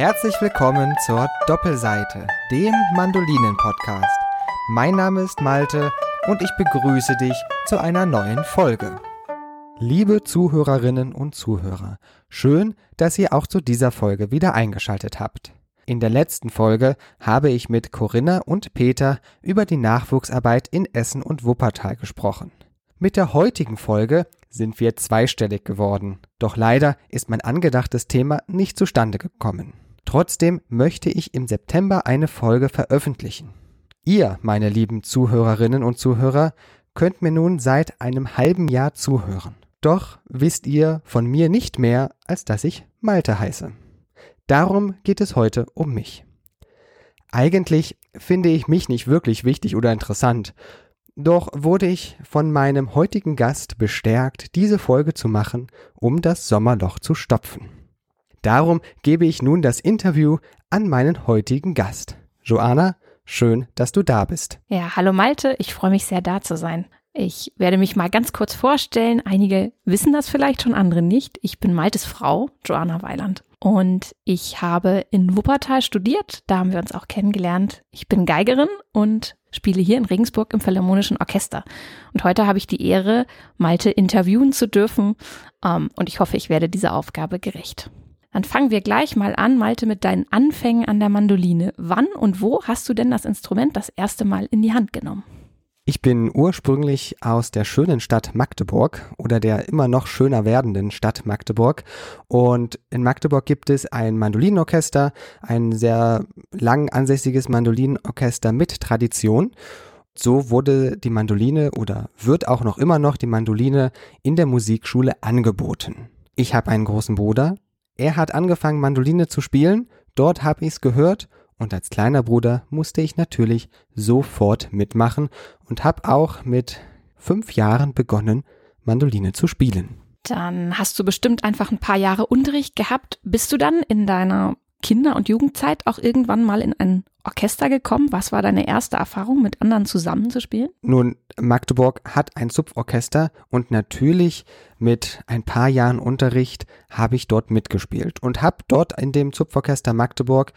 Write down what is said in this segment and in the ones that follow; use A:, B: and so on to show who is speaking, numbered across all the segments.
A: Herzlich willkommen zur Doppelseite, dem Mandolinen-Podcast. Mein Name ist Malte und ich begrüße dich zu einer neuen Folge. Liebe Zuhörerinnen und Zuhörer, schön, dass ihr auch zu dieser Folge wieder eingeschaltet habt. In der letzten Folge habe ich mit Corinna und Peter über die Nachwuchsarbeit in Essen und Wuppertal gesprochen. Mit der heutigen Folge sind wir zweistellig geworden. Doch leider ist mein angedachtes Thema nicht zustande gekommen. Trotzdem möchte ich im September eine Folge veröffentlichen. Ihr, meine lieben Zuhörerinnen und Zuhörer, könnt mir nun seit einem halben Jahr zuhören. Doch wisst ihr von mir nicht mehr, als dass ich Malte heiße. Darum geht es heute um mich. Eigentlich finde ich mich nicht wirklich wichtig oder interessant, doch wurde ich von meinem heutigen Gast bestärkt, diese Folge zu machen, um das Sommerloch zu stopfen. Darum gebe ich nun das Interview an meinen heutigen Gast. Joanna, schön, dass du da bist.
B: Ja, hallo Malte, ich freue mich sehr da zu sein. Ich werde mich mal ganz kurz vorstellen. Einige wissen das vielleicht schon, andere nicht. Ich bin Maltes Frau, Joanna Weiland. Und ich habe in Wuppertal studiert. Da haben wir uns auch kennengelernt. Ich bin Geigerin und spiele hier in Regensburg im Philharmonischen Orchester. Und heute habe ich die Ehre, Malte interviewen zu dürfen. Ähm, und ich hoffe, ich werde dieser Aufgabe gerecht. Dann fangen wir gleich mal an, Malte, mit deinen Anfängen an der Mandoline. Wann und wo hast du denn das Instrument das erste Mal in die Hand genommen?
A: Ich bin ursprünglich aus der schönen Stadt Magdeburg oder der immer noch schöner werdenden Stadt Magdeburg. Und in Magdeburg gibt es ein Mandolinenorchester, ein sehr lang ansässiges Mandolinenorchester mit Tradition. So wurde die Mandoline oder wird auch noch immer noch die Mandoline in der Musikschule angeboten. Ich habe einen großen Bruder. Er hat angefangen, Mandoline zu spielen. Dort habe ich es gehört und als kleiner Bruder musste ich natürlich sofort mitmachen und habe auch mit fünf Jahren begonnen, Mandoline zu spielen.
B: Dann hast du bestimmt einfach ein paar Jahre Unterricht gehabt. Bist du dann in deiner Kinder- und Jugendzeit auch irgendwann mal in ein Orchester gekommen? Was war deine erste Erfahrung, mit anderen zusammenzuspielen?
A: Nun, Magdeburg hat ein Zupforchester und natürlich mit ein paar Jahren Unterricht habe ich dort mitgespielt und habe dort in dem Zupforchester Magdeburg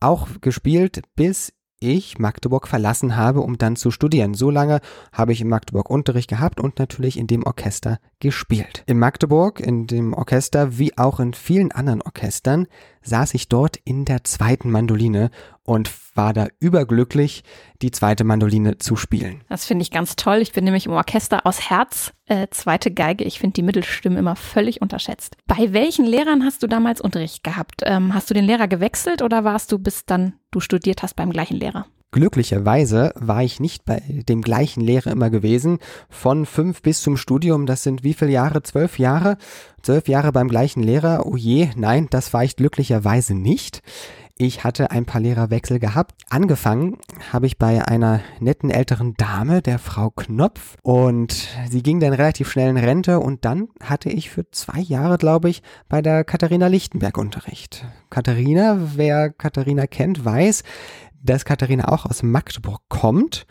A: auch gespielt, bis ich Magdeburg verlassen habe, um dann zu studieren. So lange habe ich in Magdeburg Unterricht gehabt und natürlich in dem Orchester gespielt. In Magdeburg, in dem Orchester, wie auch in vielen anderen Orchestern, saß ich dort in der zweiten Mandoline und war da überglücklich, die zweite Mandoline zu spielen.
B: Das finde ich ganz toll. Ich bin nämlich im Orchester aus Herz, äh, zweite Geige. Ich finde die Mittelstimme immer völlig unterschätzt. Bei welchen Lehrern hast du damals Unterricht gehabt? Ähm, hast du den Lehrer gewechselt oder warst du bis dann du studiert hast beim gleichen Lehrer?
A: Glücklicherweise war ich nicht bei dem gleichen Lehrer immer gewesen. Von fünf bis zum Studium, das sind wie viele Jahre? Zwölf Jahre? Zwölf Jahre beim gleichen Lehrer? Oh je, nein, das war ich glücklicherweise nicht. Ich hatte ein paar Lehrerwechsel gehabt. Angefangen habe ich bei einer netten älteren Dame, der Frau Knopf. Und sie ging dann relativ schnell in Rente. Und dann hatte ich für zwei Jahre, glaube ich, bei der Katharina Lichtenberg Unterricht. Katharina, wer Katharina kennt, weiß, dass Katharina auch aus Magdeburg kommt.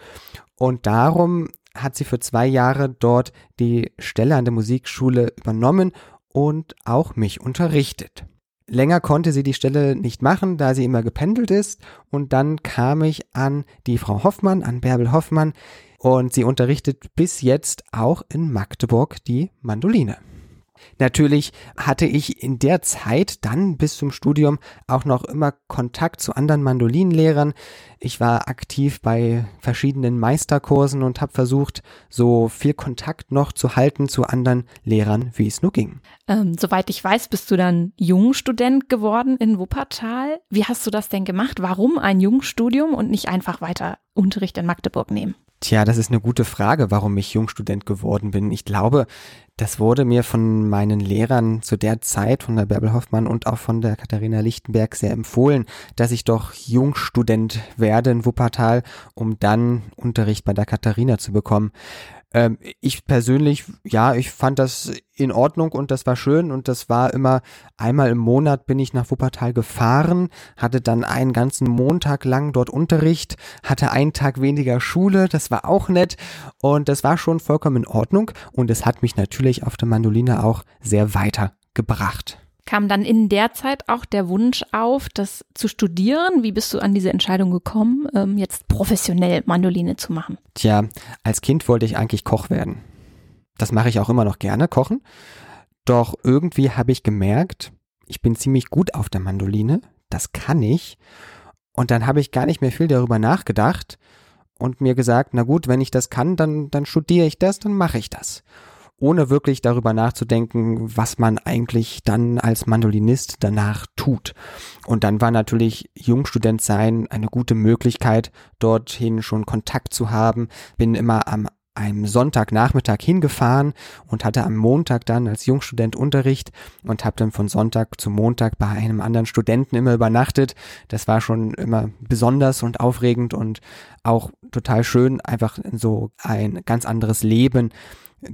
A: Und darum hat sie für zwei Jahre dort die Stelle an der Musikschule übernommen und auch mich unterrichtet. Länger konnte sie die Stelle nicht machen, da sie immer gependelt ist. Und dann kam ich an die Frau Hoffmann, an Bärbel Hoffmann. Und sie unterrichtet bis jetzt auch in Magdeburg die Mandoline. Natürlich hatte ich in der Zeit dann bis zum Studium auch noch immer Kontakt zu anderen Mandolinlehrern. Ich war aktiv bei verschiedenen Meisterkursen und habe versucht, so viel Kontakt noch zu halten zu anderen Lehrern, wie es nur ging.
B: Ähm, soweit ich weiß, bist du dann Jungstudent geworden in Wuppertal. Wie hast du das denn gemacht? Warum ein Jungstudium und nicht einfach weiter Unterricht in Magdeburg nehmen?
A: Tja, das ist eine gute Frage, warum ich Jungstudent geworden bin. Ich glaube, das wurde mir von meinen Lehrern zu der Zeit, von der Bärbel Hoffmann und auch von der Katharina Lichtenberg sehr empfohlen, dass ich doch Jungstudent werde in Wuppertal, um dann Unterricht bei der Katharina zu bekommen. Ähm, ich persönlich, ja, ich fand das in Ordnung und das war schön und das war immer einmal im Monat bin ich nach Wuppertal gefahren, hatte dann einen ganzen Montag lang dort Unterricht, hatte einen Tag weniger Schule, das war auch nett und das war schon vollkommen in Ordnung und es hat mich natürlich auf der Mandoline auch sehr weitergebracht.
B: Kam dann in der Zeit auch der Wunsch auf, das zu studieren? Wie bist du an diese Entscheidung gekommen, ähm, jetzt professionell Mandoline zu machen?
A: Tja, als Kind wollte ich eigentlich Koch werden. Das mache ich auch immer noch gerne, kochen. Doch irgendwie habe ich gemerkt, ich bin ziemlich gut auf der Mandoline. Das kann ich. Und dann habe ich gar nicht mehr viel darüber nachgedacht und mir gesagt, na gut, wenn ich das kann, dann, dann studiere ich das, dann mache ich das ohne wirklich darüber nachzudenken, was man eigentlich dann als Mandolinist danach tut. Und dann war natürlich Jungstudent sein eine gute Möglichkeit, dorthin schon Kontakt zu haben. Bin immer am einem Sonntagnachmittag hingefahren und hatte am Montag dann als Jungstudent Unterricht und habe dann von Sonntag zu Montag bei einem anderen Studenten immer übernachtet. Das war schon immer besonders und aufregend und auch total schön, einfach so ein ganz anderes Leben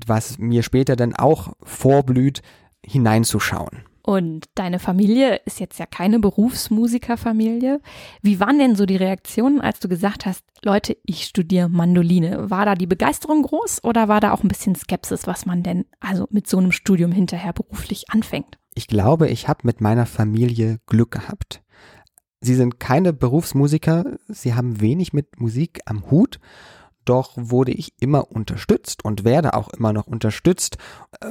A: was mir später dann auch vorblüht, hineinzuschauen.
B: Und deine Familie ist jetzt ja keine Berufsmusikerfamilie. Wie waren denn so die Reaktionen, als du gesagt hast, Leute, ich studiere Mandoline? War da die Begeisterung groß oder war da auch ein bisschen Skepsis, was man denn also mit so einem Studium hinterher beruflich anfängt?
A: Ich glaube, ich habe mit meiner Familie Glück gehabt. Sie sind keine Berufsmusiker, sie haben wenig mit Musik am Hut doch wurde ich immer unterstützt und werde auch immer noch unterstützt.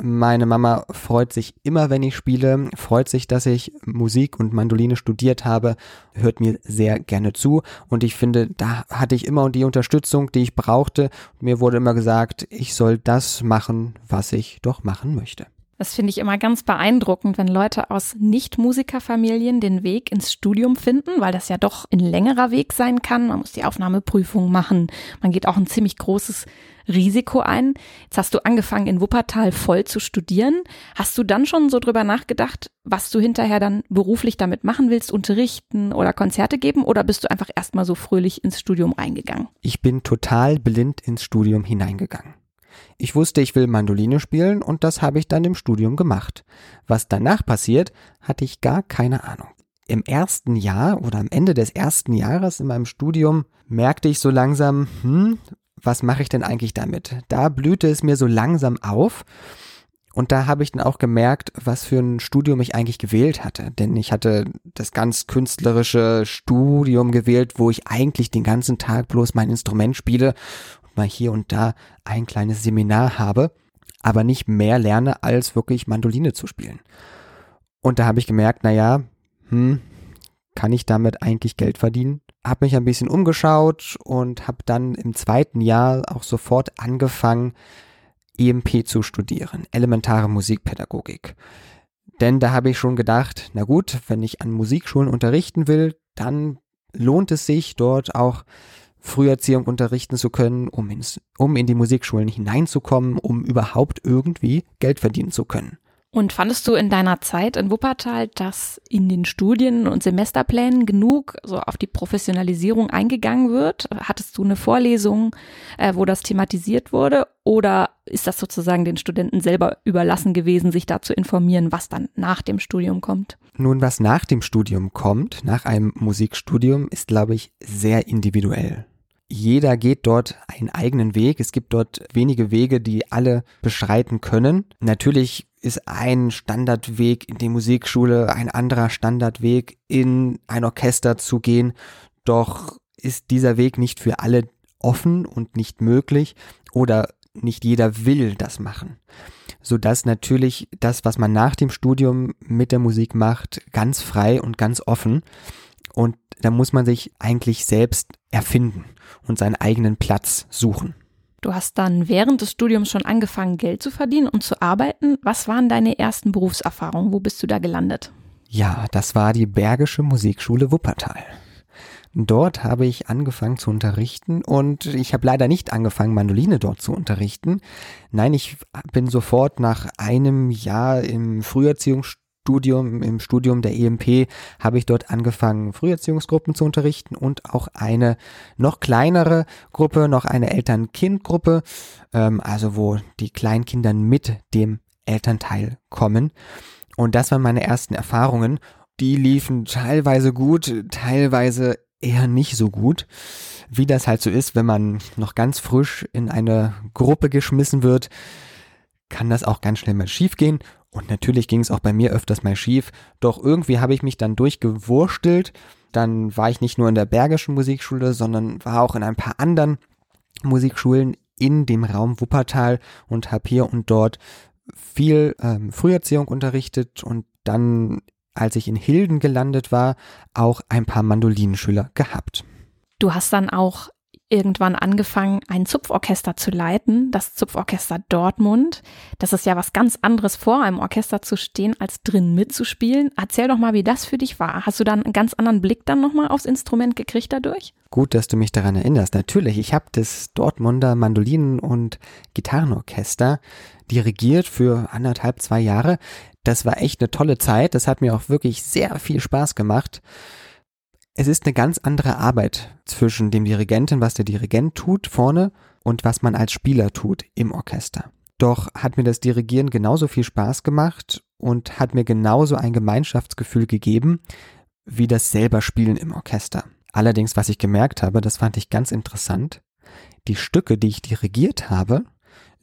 A: Meine Mama freut sich immer, wenn ich spiele, freut sich, dass ich Musik und Mandoline studiert habe, hört mir sehr gerne zu und ich finde, da hatte ich immer die Unterstützung, die ich brauchte. Mir wurde immer gesagt, ich soll das machen, was ich doch machen möchte.
B: Das finde ich immer ganz beeindruckend, wenn Leute aus Nicht-Musikerfamilien den Weg ins Studium finden, weil das ja doch ein längerer Weg sein kann. Man muss die Aufnahmeprüfung machen. Man geht auch ein ziemlich großes Risiko ein. Jetzt hast du angefangen, in Wuppertal voll zu studieren. Hast du dann schon so drüber nachgedacht, was du hinterher dann beruflich damit machen willst, unterrichten oder Konzerte geben? Oder bist du einfach erstmal so fröhlich ins Studium reingegangen?
A: Ich bin total blind ins Studium hineingegangen. Ich wusste, ich will Mandoline spielen und das habe ich dann im Studium gemacht. Was danach passiert, hatte ich gar keine Ahnung. Im ersten Jahr oder am Ende des ersten Jahres in meinem Studium merkte ich so langsam, hm, was mache ich denn eigentlich damit? Da blühte es mir so langsam auf. Und da habe ich dann auch gemerkt, was für ein Studium ich eigentlich gewählt hatte. Denn ich hatte das ganz künstlerische Studium gewählt, wo ich eigentlich den ganzen Tag bloß mein Instrument spiele mal hier und da ein kleines Seminar habe, aber nicht mehr lerne, als wirklich Mandoline zu spielen. Und da habe ich gemerkt, naja, hm, kann ich damit eigentlich Geld verdienen? Hab mich ein bisschen umgeschaut und habe dann im zweiten Jahr auch sofort angefangen, EMP zu studieren, elementare Musikpädagogik. Denn da habe ich schon gedacht, na gut, wenn ich an Musikschulen unterrichten will, dann lohnt es sich dort auch Früherziehung unterrichten zu können, um, ins, um in die Musikschulen hineinzukommen, um überhaupt irgendwie Geld verdienen zu können.
B: Und fandest du in deiner Zeit in Wuppertal, dass in den Studien und Semesterplänen genug so auf die Professionalisierung eingegangen wird? Hattest du eine Vorlesung, äh, wo das thematisiert wurde? Oder ist das sozusagen den Studenten selber überlassen gewesen, sich da zu informieren, was dann nach dem Studium kommt?
A: Nun, was nach dem Studium kommt, nach einem Musikstudium, ist, glaube ich, sehr individuell. Jeder geht dort einen eigenen Weg. Es gibt dort wenige Wege, die alle beschreiten können. Natürlich ist ein Standardweg in die Musikschule ein anderer Standardweg in ein Orchester zu gehen. Doch ist dieser Weg nicht für alle offen und nicht möglich oder nicht jeder will das machen. Sodass natürlich das, was man nach dem Studium mit der Musik macht, ganz frei und ganz offen. Und da muss man sich eigentlich selbst erfinden und seinen eigenen Platz suchen.
B: Du hast dann während des Studiums schon angefangen, Geld zu verdienen und zu arbeiten. Was waren deine ersten Berufserfahrungen? Wo bist du da gelandet?
A: Ja, das war die Bergische Musikschule Wuppertal. Dort habe ich angefangen zu unterrichten und ich habe leider nicht angefangen, Mandoline dort zu unterrichten. Nein, ich bin sofort nach einem Jahr im Früherziehungsstudium Studium, im Studium der EMP habe ich dort angefangen, Früherziehungsgruppen zu unterrichten und auch eine noch kleinere Gruppe, noch eine Eltern-Kind-Gruppe, ähm, also wo die Kleinkinder mit dem Elternteil kommen. Und das waren meine ersten Erfahrungen. Die liefen teilweise gut, teilweise eher nicht so gut. Wie das halt so ist, wenn man noch ganz frisch in eine Gruppe geschmissen wird, kann das auch ganz schnell mal schief gehen Und natürlich ging es auch bei mir öfters mal schief, doch irgendwie habe ich mich dann durchgewurstelt. Dann war ich nicht nur in der Bergischen Musikschule, sondern war auch in ein paar anderen Musikschulen in dem Raum Wuppertal und habe hier und dort viel ähm, Früherziehung unterrichtet und dann, als ich in Hilden gelandet war, auch ein paar Mandolinenschüler gehabt.
B: Du hast dann auch irgendwann angefangen, ein Zupforchester zu leiten, das Zupforchester Dortmund. Das ist ja was ganz anderes, vor einem Orchester zu stehen, als drin mitzuspielen. Erzähl doch mal, wie das für dich war. Hast du dann einen ganz anderen Blick dann nochmal aufs Instrument gekriegt dadurch?
A: Gut, dass du mich daran erinnerst. Natürlich, ich habe das Dortmunder Mandolinen- und Gitarrenorchester dirigiert für anderthalb, zwei Jahre. Das war echt eine tolle Zeit. Das hat mir auch wirklich sehr viel Spaß gemacht. Es ist eine ganz andere Arbeit zwischen dem Dirigenten, was der Dirigent tut vorne und was man als Spieler tut im Orchester. Doch hat mir das Dirigieren genauso viel Spaß gemacht und hat mir genauso ein Gemeinschaftsgefühl gegeben wie das selber Spielen im Orchester. Allerdings, was ich gemerkt habe, das fand ich ganz interessant, die Stücke, die ich dirigiert habe,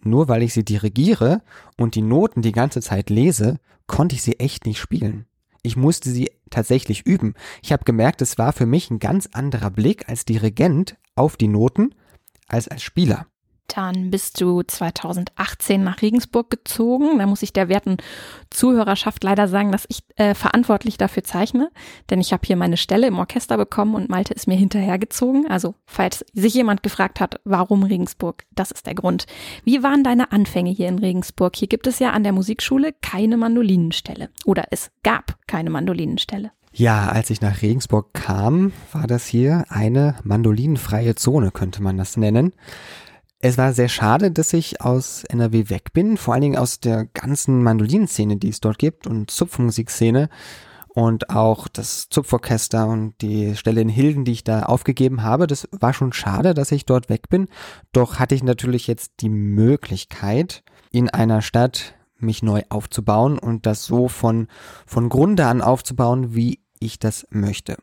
A: nur weil ich sie dirigiere und die Noten die ganze Zeit lese, konnte ich sie echt nicht spielen. Ich musste sie tatsächlich üben. Ich habe gemerkt, es war für mich ein ganz anderer Blick als Dirigent auf die Noten als als Spieler.
B: Dann bist du 2018 nach Regensburg gezogen. Da muss ich der werten Zuhörerschaft leider sagen, dass ich äh, verantwortlich dafür zeichne, denn ich habe hier meine Stelle im Orchester bekommen und Malte ist mir hinterhergezogen. Also falls sich jemand gefragt hat, warum Regensburg, das ist der Grund. Wie waren deine Anfänge hier in Regensburg? Hier gibt es ja an der Musikschule keine Mandolinenstelle oder es gab keine Mandolinenstelle.
A: Ja, als ich nach Regensburg kam, war das hier eine mandolinenfreie Zone, könnte man das nennen. Es war sehr schade, dass ich aus NRW weg bin, vor allen Dingen aus der ganzen Mandolinenszene, die es dort gibt und Zupfmusikszene und auch das Zupforchester und die Stelle in Hilden, die ich da aufgegeben habe. Das war schon schade, dass ich dort weg bin. Doch hatte ich natürlich jetzt die Möglichkeit, in einer Stadt mich neu aufzubauen und das so von, von Grunde an aufzubauen, wie ich das möchte.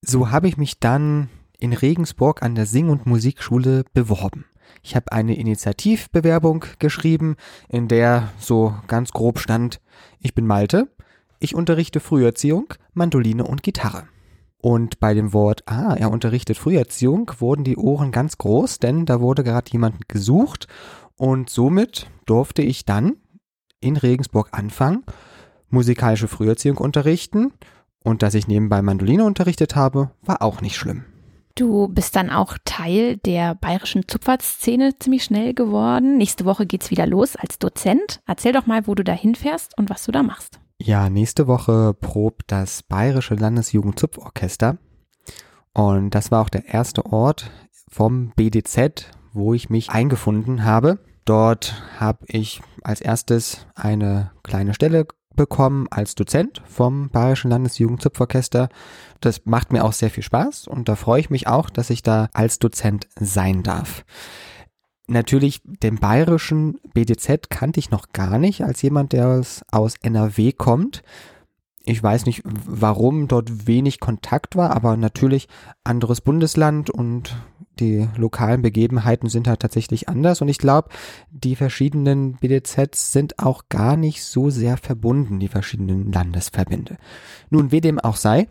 A: So habe ich mich dann in Regensburg an der Sing- und Musikschule beworben. Ich habe eine Initiativbewerbung geschrieben, in der so ganz grob stand, ich bin Malte, ich unterrichte Früherziehung, Mandoline und Gitarre. Und bei dem Wort, ah, er unterrichtet Früherziehung, wurden die Ohren ganz groß, denn da wurde gerade jemand gesucht und somit durfte ich dann in Regensburg anfangen, musikalische Früherziehung unterrichten und dass ich nebenbei Mandoline unterrichtet habe, war auch nicht schlimm.
B: Du bist dann auch Teil der bayerischen Zupfertszene ziemlich schnell geworden. Nächste Woche geht's wieder los als Dozent. Erzähl doch mal, wo du da hinfährst und was du da machst.
A: Ja, nächste Woche probt das Bayerische Landesjugendzupforchester. Und das war auch der erste Ort vom BDZ, wo ich mich eingefunden habe. Dort habe ich als erstes eine kleine Stelle bekommen als Dozent vom Bayerischen Landesjugendzupforchester. Das macht mir auch sehr viel Spaß und da freue ich mich auch, dass ich da als Dozent sein darf. Natürlich, den bayerischen BDZ kannte ich noch gar nicht als jemand, der aus NRW kommt. Ich weiß nicht, warum dort wenig Kontakt war, aber natürlich anderes Bundesland und die lokalen Begebenheiten sind halt tatsächlich anders und ich glaube, die verschiedenen BDZs sind auch gar nicht so sehr verbunden, die verschiedenen Landesverbände. Nun, wie dem auch sei,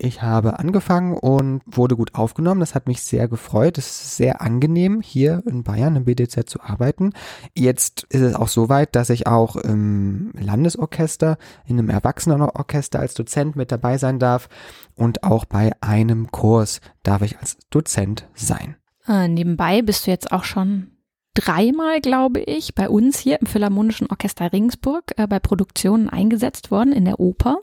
A: ich habe angefangen und wurde gut aufgenommen. Das hat mich sehr gefreut. Es ist sehr angenehm, hier in Bayern im BDZ zu arbeiten. Jetzt ist es auch so weit, dass ich auch im Landesorchester, in einem Erwachsenenorchester als Dozent mit dabei sein darf und auch bei einem Kurs darf ich als Dozent sein.
B: Äh, nebenbei bist du jetzt auch schon dreimal, glaube ich, bei uns hier im Philharmonischen Orchester Regensburg äh, bei Produktionen eingesetzt worden in der Oper.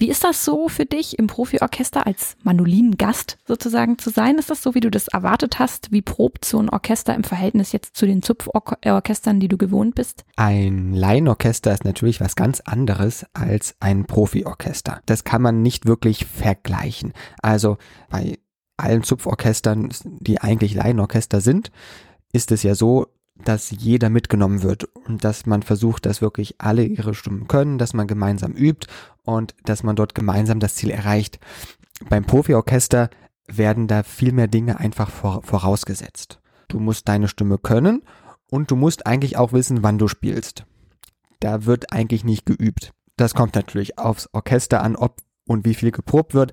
B: Wie ist das so für dich im Profiorchester als Mandolinengast sozusagen zu sein? Ist das so, wie du das erwartet hast? Wie probt so ein Orchester im Verhältnis jetzt zu den Zupforchestern, die du gewohnt bist?
A: Ein Laienorchester ist natürlich was ganz anderes als ein Profiorchester. Das kann man nicht wirklich vergleichen. Also bei allen Zupforchestern, die eigentlich Laienorchester sind, ist es ja so, dass jeder mitgenommen wird und dass man versucht, dass wirklich alle ihre Stimmen können, dass man gemeinsam übt und dass man dort gemeinsam das Ziel erreicht. Beim Profiorchester werden da viel mehr Dinge einfach vorausgesetzt. Du musst deine Stimme können und du musst eigentlich auch wissen, wann du spielst. da wird eigentlich nicht geübt. Das kommt natürlich aufs Orchester an, ob und wie viel geprobt wird,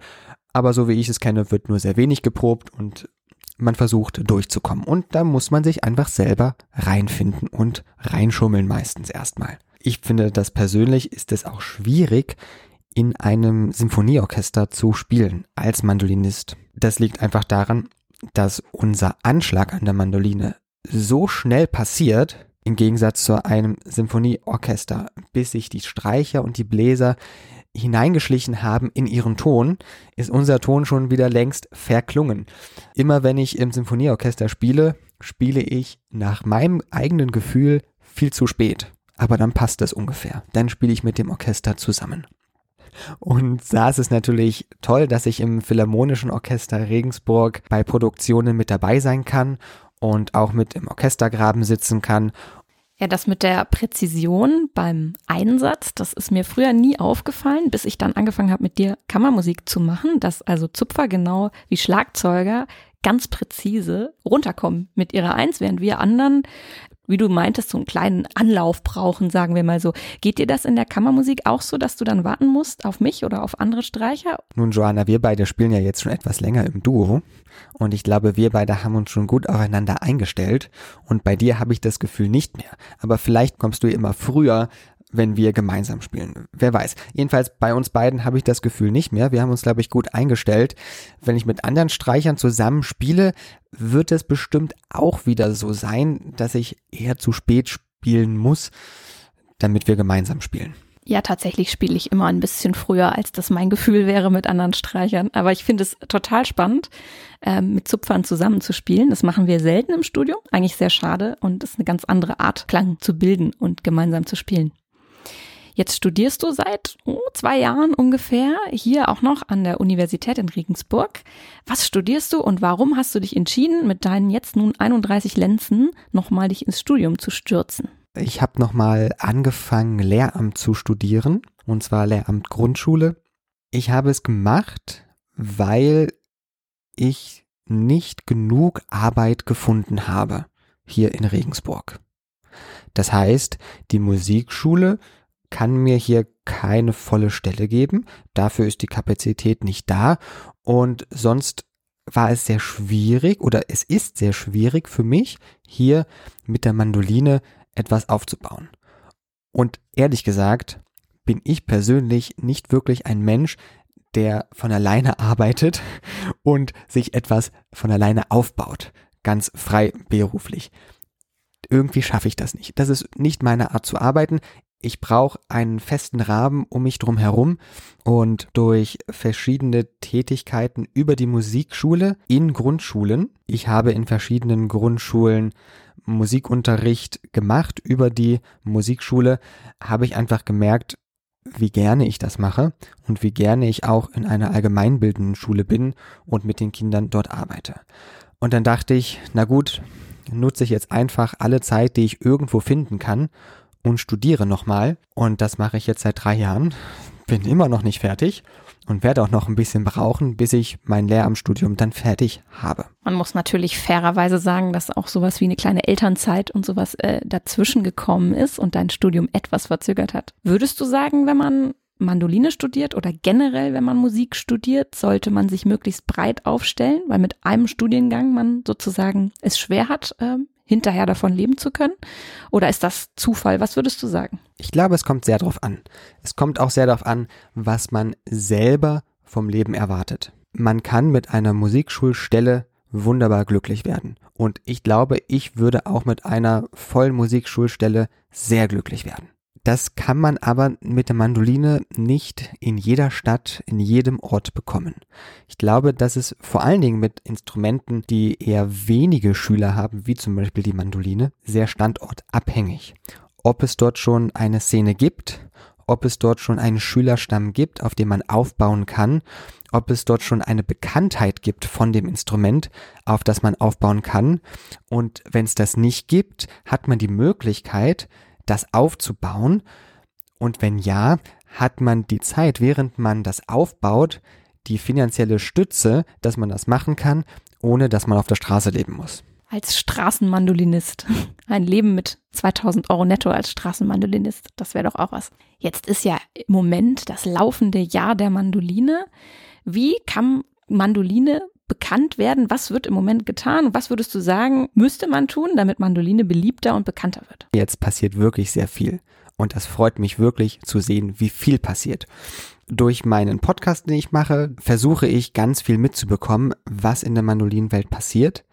A: aber so wie ich es kenne, wird nur sehr wenig geprobt und man versucht durchzukommen. Und da muss man sich einfach selber reinfinden und reinschummeln meistens erstmal. Ich finde, das persönlich ist es auch schwierig, in einem Symphonieorchester zu spielen als Mandolinist. Das liegt einfach daran, dass unser Anschlag an der Mandoline so schnell passiert, im Gegensatz zu einem Symphonieorchester, bis sich die Streicher und die Bläser hineingeschlichen haben in ihren Ton, ist unser Ton schon wieder längst verklungen. Immer wenn ich im Symphonieorchester spiele, spiele ich nach meinem eigenen Gefühl viel zu spät. Aber dann passt es ungefähr. Dann spiele ich mit dem Orchester zusammen. Und da ist es natürlich toll, dass ich im Philharmonischen Orchester Regensburg bei Produktionen mit dabei sein kann und auch mit im Orchestergraben sitzen kann
B: ja, das mit der Präzision beim Einsatz, das ist mir früher nie aufgefallen, bis ich dann angefangen habe, mit dir Kammermusik zu machen, dass also Zupfer genau wie Schlagzeuger ganz präzise runterkommen mit ihrer Eins, während wir anderen wie du meintest, so einen kleinen Anlauf brauchen, sagen wir mal so. Geht dir das in der Kammermusik auch so, dass du dann warten musst auf mich oder auf andere Streicher?
A: Nun, Joanna, wir beide spielen ja jetzt schon etwas länger im Duo und ich glaube, wir beide haben uns schon gut aufeinander eingestellt und bei dir habe ich das Gefühl nicht mehr. Aber vielleicht kommst du immer früher wenn wir gemeinsam spielen. Wer weiß. Jedenfalls bei uns beiden habe ich das Gefühl nicht mehr. Wir haben uns, glaube ich, gut eingestellt. Wenn ich mit anderen Streichern zusammen spiele, wird es bestimmt auch wieder so sein, dass ich eher zu spät spielen muss, damit wir gemeinsam spielen.
B: Ja, tatsächlich spiele ich immer ein bisschen früher, als das mein Gefühl wäre mit anderen Streichern. Aber ich finde es total spannend, ähm, mit Zupfern zusammen zu spielen. Das machen wir selten im Studio. Eigentlich sehr schade und ist eine ganz andere Art, Klang zu bilden und gemeinsam zu spielen. Jetzt studierst du seit oh, zwei Jahren ungefähr hier auch noch an der Universität in Regensburg. Was studierst du und warum hast du dich entschieden, mit deinen jetzt nun 31 Lenzen nochmal dich ins Studium zu stürzen?
A: Ich habe nochmal angefangen, Lehramt zu studieren, und zwar Lehramt Grundschule. Ich habe es gemacht, weil ich nicht genug Arbeit gefunden habe hier in Regensburg. Das heißt, die Musikschule kann mir hier keine volle Stelle geben. Dafür ist die Kapazität nicht da. Und sonst war es sehr schwierig oder es ist sehr schwierig für mich, hier mit der Mandoline etwas aufzubauen. Und ehrlich gesagt, bin ich persönlich nicht wirklich ein Mensch, der von alleine arbeitet und sich etwas von alleine aufbaut, ganz frei beruflich. Irgendwie schaffe ich das nicht. Das ist nicht meine Art zu arbeiten ich brauche einen festen Rahmen um mich drum herum und durch verschiedene Tätigkeiten über die Musikschule in Grundschulen. Ich habe in verschiedenen Grundschulen Musikunterricht gemacht. Über die Musikschule habe ich einfach gemerkt, wie gerne ich das mache und wie gerne ich auch in einer allgemeinbildenden Schule bin und mit den Kindern dort arbeite. Und dann dachte ich, na gut, nutze ich jetzt einfach alle Zeit, die ich irgendwo finden kann und studiere nochmal. Und das mache ich jetzt seit drei Jahren. Bin immer noch nicht fertig und werde auch noch ein bisschen brauchen, bis ich mein Lehramtsstudium dann fertig habe.
B: Man muss natürlich fairerweise sagen, dass auch sowas wie eine kleine Elternzeit und sowas äh, dazwischen gekommen ist und dein Studium etwas verzögert hat. Würdest du sagen, wenn man Mandoline studiert oder generell, wenn man Musik studiert, sollte man sich möglichst breit aufstellen, weil mit einem Studiengang man sozusagen es schwer hat, äh, hinterher davon leben zu können? Oder ist das Zufall? Was würdest du sagen?
A: Ich glaube, es kommt sehr darauf an. Es kommt auch sehr darauf an, was man selber vom Leben erwartet. Man kann mit einer Musikschulstelle wunderbar glücklich werden. Und ich glaube, ich würde auch mit einer vollen Musikschulstelle sehr glücklich werden. Das kann man aber mit der Mandoline nicht in jeder Stadt, in jedem Ort bekommen. Ich glaube, dass es vor allen Dingen mit Instrumenten, die eher wenige Schüler haben, wie zum Beispiel die Mandoline, sehr standortabhängig. Ob es dort schon eine Szene gibt, ob es dort schon einen Schülerstamm gibt, auf dem man aufbauen kann, ob es dort schon eine Bekanntheit gibt von dem Instrument, auf das man aufbauen kann. Und wenn es das nicht gibt, hat man die Möglichkeit, das aufzubauen? Und wenn ja, hat man die Zeit, während man das aufbaut, die finanzielle Stütze, dass man das machen kann, ohne dass man auf der Straße leben muss?
B: als Straßenmandolinist. Ein Leben mit 2000 Euro netto als Straßenmandolinist. Das wäre doch auch was. Jetzt ist ja im Moment das laufende Jahr der Mandoline. Wie kann Mandoline bekannt werden? Was wird im Moment getan? Was würdest du sagen, müsste man tun, damit Mandoline beliebter und bekannter wird?
A: Jetzt passiert wirklich sehr viel. Und das freut mich wirklich zu sehen, wie viel passiert. Durch meinen Podcast, den ich mache, versuche ich ganz viel mitzubekommen, was in der Mandolinenwelt passiert.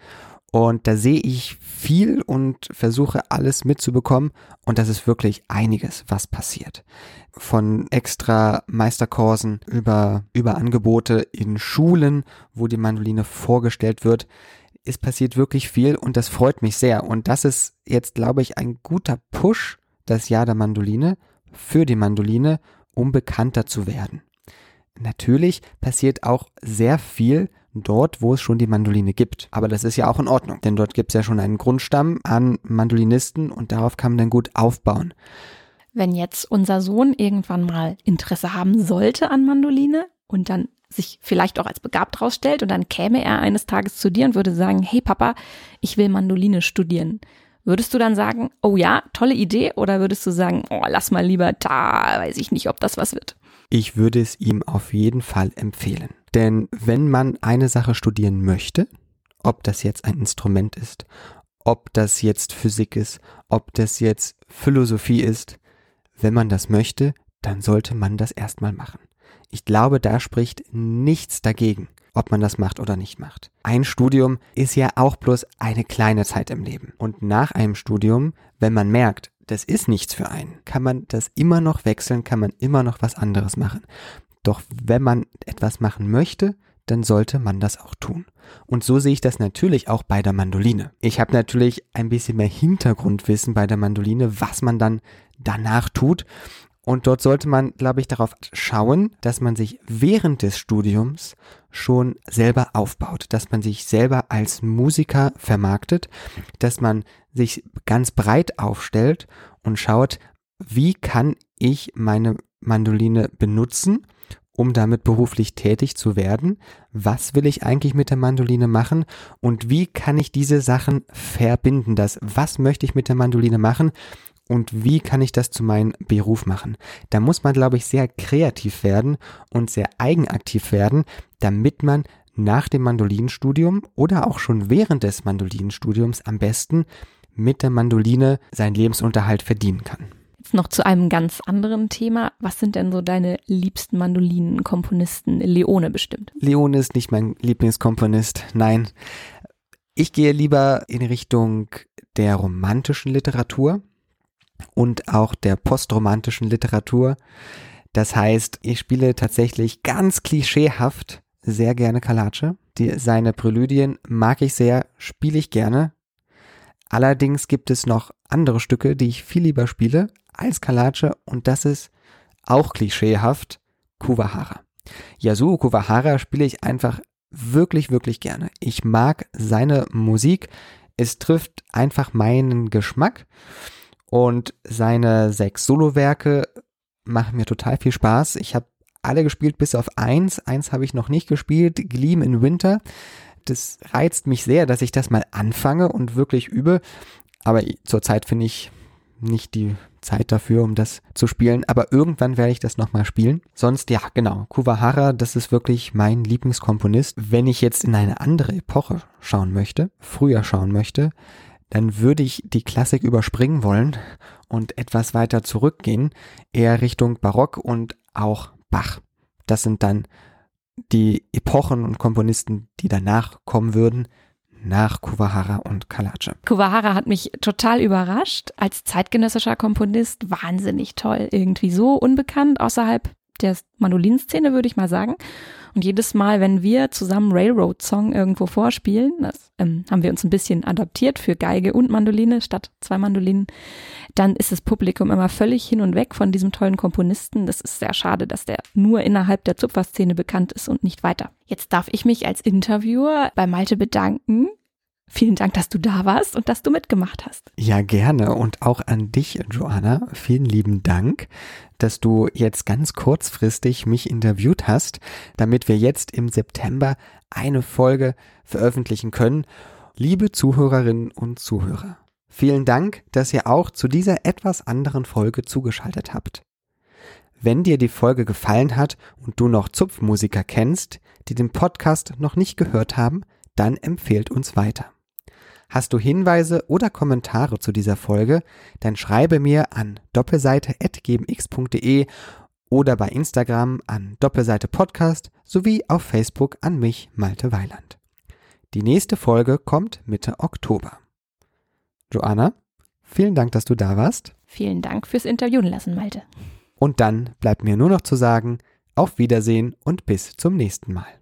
A: Und da sehe ich viel und versuche alles mitzubekommen. Und das ist wirklich einiges, was passiert. Von extra Meisterkursen über, über Angebote in Schulen, wo die Mandoline vorgestellt wird. Es passiert wirklich viel und das freut mich sehr. Und das ist jetzt, glaube ich, ein guter Push das Jahr der Mandoline für die Mandoline, um bekannter zu werden. Natürlich passiert auch sehr viel dort, wo es schon die Mandoline gibt. Aber das ist ja auch in Ordnung, denn dort gibt es ja schon einen Grundstamm an Mandolinisten und darauf kann man dann gut aufbauen.
B: Wenn jetzt unser Sohn irgendwann mal Interesse haben sollte an Mandoline und dann sich vielleicht auch als begabt rausstellt und dann käme er eines Tages zu dir und würde sagen, hey Papa, ich will Mandoline studieren. Würdest du dann sagen, oh ja, tolle Idee, oder würdest du sagen, oh, lass mal lieber, da weiß ich nicht, ob das was wird?
A: Ich würde es ihm auf jeden Fall empfehlen. Denn wenn man eine Sache studieren möchte, ob das jetzt ein Instrument ist, ob das jetzt Physik ist, ob das jetzt Philosophie ist, wenn man das möchte, dann sollte man das erstmal machen. Ich glaube, da spricht nichts dagegen ob man das macht oder nicht macht. Ein Studium ist ja auch bloß eine kleine Zeit im Leben. Und nach einem Studium, wenn man merkt, das ist nichts für einen, kann man das immer noch wechseln, kann man immer noch was anderes machen. Doch wenn man etwas machen möchte, dann sollte man das auch tun. Und so sehe ich das natürlich auch bei der Mandoline. Ich habe natürlich ein bisschen mehr Hintergrundwissen bei der Mandoline, was man dann danach tut. Und dort sollte man, glaube ich, darauf schauen, dass man sich während des Studiums schon selber aufbaut, dass man sich selber als Musiker vermarktet, dass man sich ganz breit aufstellt und schaut, wie kann ich meine Mandoline benutzen, um damit beruflich tätig zu werden? Was will ich eigentlich mit der Mandoline machen? Und wie kann ich diese Sachen verbinden? Das, was möchte ich mit der Mandoline machen? und wie kann ich das zu meinem Beruf machen? Da muss man, glaube ich, sehr kreativ werden und sehr eigenaktiv werden, damit man nach dem Mandolinenstudium oder auch schon während des Mandolinenstudiums am besten mit der Mandoline seinen Lebensunterhalt verdienen kann.
B: Jetzt noch zu einem ganz anderen Thema. Was sind denn so deine liebsten Mandolinenkomponisten? Leone bestimmt.
A: Leone ist nicht mein Lieblingskomponist, nein. Ich gehe lieber in Richtung der romantischen Literatur und auch der postromantischen Literatur. Das heißt, ich spiele tatsächlich ganz klischeehaft sehr gerne Kalace. Die, seine Präludien mag ich sehr, spiele ich gerne. Allerdings gibt es noch andere Stücke, die ich viel lieber spiele als Kalace und das ist auch klischeehaft Kuwahara. Yasuo Kuwahara spiele ich einfach wirklich, wirklich gerne. Ich mag seine Musik. Es trifft einfach meinen Geschmack. Und seine sechs Solowerke machen mir total viel Spaß. Ich habe alle gespielt bis auf eins. Eins habe ich noch nicht gespielt, Gleam in Winter. Das reizt mich sehr, dass ich das mal anfange und wirklich übe. Aber zurzeit finde ich nicht die Zeit dafür, um das zu spielen. Aber irgendwann werde ich das nochmal spielen. Sonst, ja, genau. Kuwahara, das ist wirklich mein Lieblingskomponist. Wenn ich jetzt in eine andere Epoche schauen möchte, früher schauen möchte, dann würde ich die Klassik überspringen wollen und etwas weiter zurückgehen, eher Richtung Barock und auch Bach. Das sind dann die Epochen und Komponisten, die danach kommen würden, nach Kuwahara und Kalace.
B: Kuwahara hat mich total überrascht. Als zeitgenössischer Komponist wahnsinnig toll. Irgendwie so unbekannt außerhalb der Mandolinszene, würde ich mal sagen. Und jedes Mal, wenn wir zusammen Railroad Song irgendwo vorspielen, das ähm, haben wir uns ein bisschen adaptiert für Geige und Mandoline statt zwei Mandolinen, dann ist das Publikum immer völlig hin und weg von diesem tollen Komponisten. Das ist sehr schade, dass der nur innerhalb der Zupferszene bekannt ist und nicht weiter. Jetzt darf ich mich als Interviewer bei Malte bedanken Vielen Dank, dass du da warst und dass du mitgemacht hast.
A: Ja, gerne. Und auch an dich, Joanna. Vielen lieben Dank, dass du jetzt ganz kurzfristig mich interviewt hast, damit wir jetzt im September eine Folge veröffentlichen können. Liebe Zuhörerinnen und Zuhörer, vielen Dank, dass ihr auch zu dieser etwas anderen Folge zugeschaltet habt. Wenn dir die Folge gefallen hat und du noch Zupfmusiker kennst, die den Podcast noch nicht gehört haben, dann empfehlt uns weiter. Hast du Hinweise oder Kommentare zu dieser Folge, dann schreibe mir an doppelseite.gmx.de oder bei Instagram an Doppelseite Podcast sowie auf Facebook an mich, Malte Weiland. Die nächste Folge kommt Mitte Oktober. Joanna, vielen Dank, dass du da warst.
B: Vielen Dank fürs Interviewen lassen, Malte.
A: Und dann bleibt mir nur noch zu sagen, auf Wiedersehen und bis zum nächsten Mal.